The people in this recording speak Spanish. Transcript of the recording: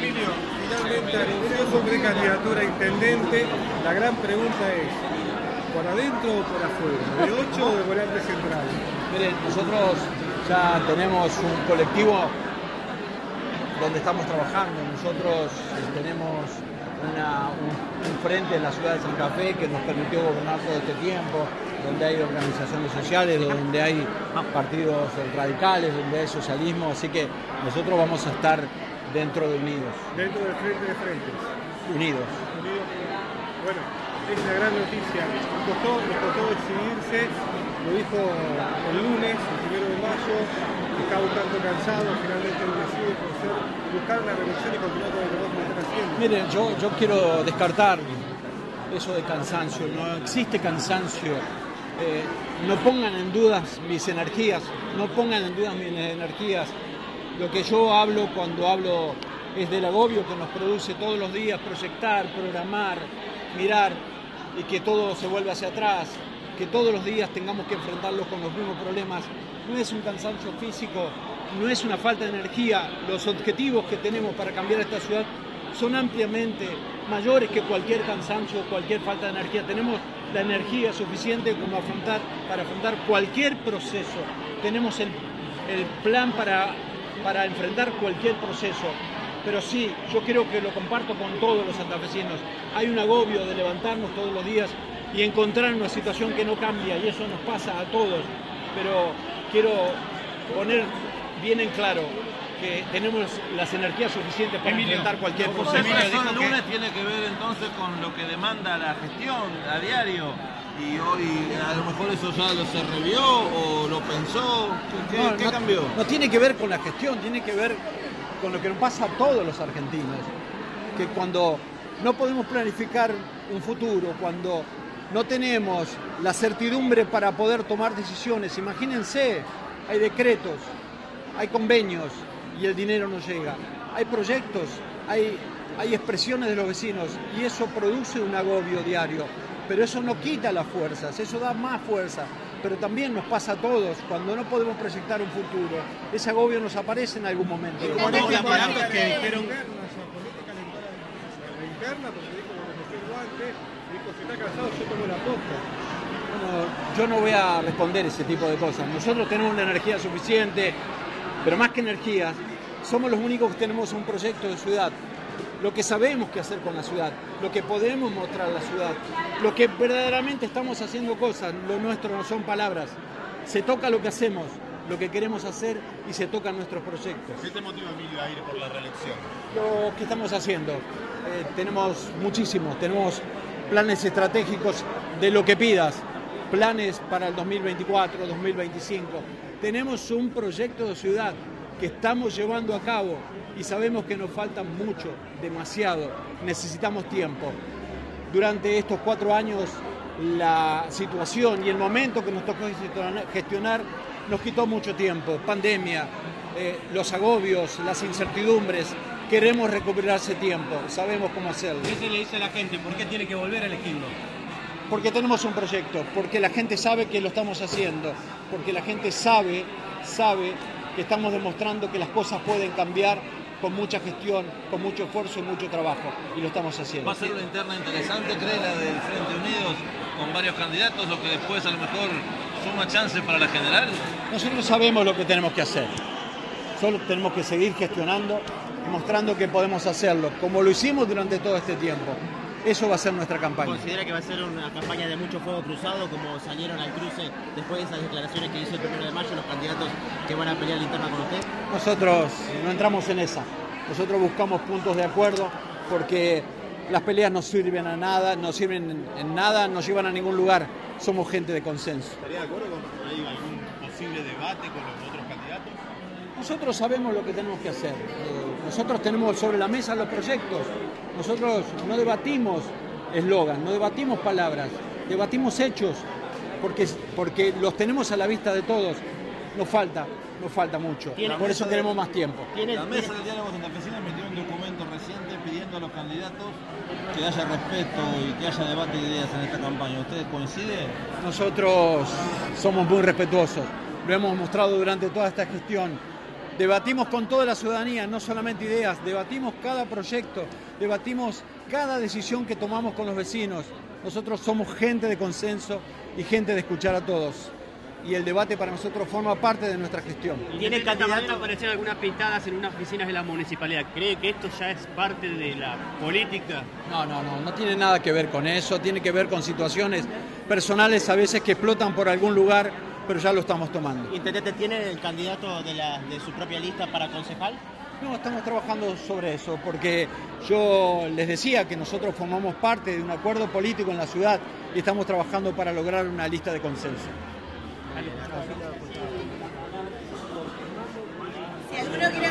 Emilio, finalmente anunció su precandidatura a intendente. La gran pregunta es, ¿por adentro o por afuera? ¿De 8 o de volante central? Miren, nosotros ya tenemos un colectivo donde estamos trabajando. Nosotros tenemos una- un, un frente en la ciudad de San Café que nos permitió gobernar todo este tiempo, donde hay organizaciones sociales, donde hay partidos radicales, donde hay socialismo, así que nosotros vamos a estar dentro de Unidos, Dentro del frente de frentes. Unidos. Unido. Bueno, es una gran noticia. Nos costó, nos costó decidirse, lo dijo el lunes, el primero de mayo, estaba un tanto cansado, finalmente él decide por ser, buscar la reelección y continuar con el trabajo que están haciendo. Miren, yo, yo quiero descartar eso de cansancio, no existe cansancio. Eh, no pongan en dudas mis energías, no pongan en dudas mis energías. Lo que yo hablo cuando hablo es del agobio que nos produce todos los días proyectar, programar, mirar y que todo se vuelve hacia atrás, que todos los días tengamos que enfrentarlos con los mismos problemas. No es un cansancio físico, no es una falta de energía. Los objetivos que tenemos para cambiar esta ciudad son ampliamente mayores que cualquier cansancio, cualquier falta de energía. Tenemos la energía suficiente como afrontar, para afrontar cualquier proceso. Tenemos el, el plan para, para enfrentar cualquier proceso. Pero sí, yo creo que lo comparto con todos los santafesinos. Hay un agobio de levantarnos todos los días y encontrar una situación que no cambia y eso nos pasa a todos. Pero quiero poner bien en claro que tenemos las energías suficientes para enfrentar cualquier proceso. Emilio dijo el lunes tiene que ver entonces con lo que demanda la gestión a diario y hoy a lo mejor eso ya lo se revió o lo pensó. ¿Qué, No, qué no- cambió? No tiene que ver con la gestión, tiene que ver con lo que nos pasa a todos los argentinos. Que cuando no podemos planificar un futuro, cuando no tenemos la certidumbre para poder tomar decisiones, imagínense, hay decretos, hay convenios y el dinero no llega. Hay proyectos, hay, hay expresiones de los vecinos y eso produce un agobio diario. Pero eso no quita las fuerzas, eso da más fuerza. Pero también nos pasa a todos, cuando no podemos proyectar un futuro, ese agobio nos aparece en algún momento. Como Como no los que política dijeron- interna, porque dijo dijo si está cansado yo tomo la posta. Bueno, yo no voy a responder ese tipo de cosas. Nosotros tenemos una energía suficiente, pero más que energía, somos los únicos que tenemos un proyecto de ciudad. Lo que sabemos que hacer con la ciudad, lo que podemos mostrar a la ciudad, lo que verdaderamente estamos haciendo cosas, lo nuestro no son palabras. Se toca lo que hacemos, lo que queremos hacer y se tocan nuestros proyectos. ¿Qué te motiva, Emilio, a ir por la reelección? Lo que estamos haciendo, eh, tenemos muchísimos, tenemos planes estratégicos de lo que pidas, planes para el 2024, 2025. Tenemos un proyecto de ciudad que estamos llevando a cabo y sabemos que nos falta mucho, demasiado, necesitamos tiempo. Durante estos cuatro años la situación y el momento que nos tocó gestionar- nos quitó mucho tiempo, pandemia, eh, los agobios, las incertidumbres. Queremos recuperar ese tiempo, sabemos cómo hacerlo. ¿Qué se le dice a la gente? ¿Por qué tiene que volver a elegirlo? Porque tenemos un proyecto, porque la gente sabe que lo estamos haciendo, porque la gente sabe, sabe que estamos demostrando que las cosas pueden cambiar con mucha gestión, con mucho esfuerzo y mucho trabajo, y lo estamos haciendo. Va a ser una interna interesante, cree la del Frente Unidos, con varios candidatos, lo que después a lo mejor suma chances para la general. Nosotros sabemos lo que tenemos que hacer. Solo tenemos que seguir gestionando mostrando que podemos hacerlo, como lo hicimos durante todo este tiempo. Eso va a ser nuestra campaña. ¿Considera que va a ser una campaña de mucho fuego cruzado, como salieron al cruce después de esas declaraciones que hizo el primero de mayo los candidatos que van a pelear la interna con usted? Nosotros no entramos en esa. Nosotros buscamos puntos de acuerdo porque las peleas no sirven a nada, no sirven en- nada, no llevan a ningún lugar. Somos gente de consenso. ¿Estaría de acuerdo con algún posible debate con los otros candidatos? Nosotros sabemos lo que tenemos que hacer. Nosotros tenemos sobre la mesa los proyectos. Nosotros no debatimos eslogan, no debatimos palabras, debatimos hechos, porque, porque los tenemos a la vista de todos. Nos falta, nos falta mucho. Por eso queremos más tiempo. ¿Tiene, La mesa del diálogo santafesino emitió un documento reciente pidiendo a los candidatos que haya respeto y que haya debate de ideas en esta campaña. ¿Ustedes coinciden? Nosotros somos muy respetuosos, lo hemos mostrado durante toda esta gestión. Debatimos con toda la ciudadanía, no solamente ideas, debatimos cada proyecto, debatimos cada decisión que tomamos con los vecinos. Nosotros somos gente de consenso y gente de escuchar a todos. Y el debate para nosotros forma parte de nuestra gestión. Tiene el candidato aparecieron algunas pintadas en unas oficinas de la municipalidad. ¿Cree que esto ya es parte de la política? No, no, no, no tiene nada que ver con eso, tiene que ver con situaciones personales a veces que explotan por algún lugar, pero ya lo estamos tomando. ¿Intendente tiene el candidato de, la, de su propia lista para concejal? No, estamos trabajando sobre eso, porque yo les decía que nosotros formamos parte de un acuerdo político en la ciudad y estamos trabajando para lograr una lista de consenso. Si alguno quiere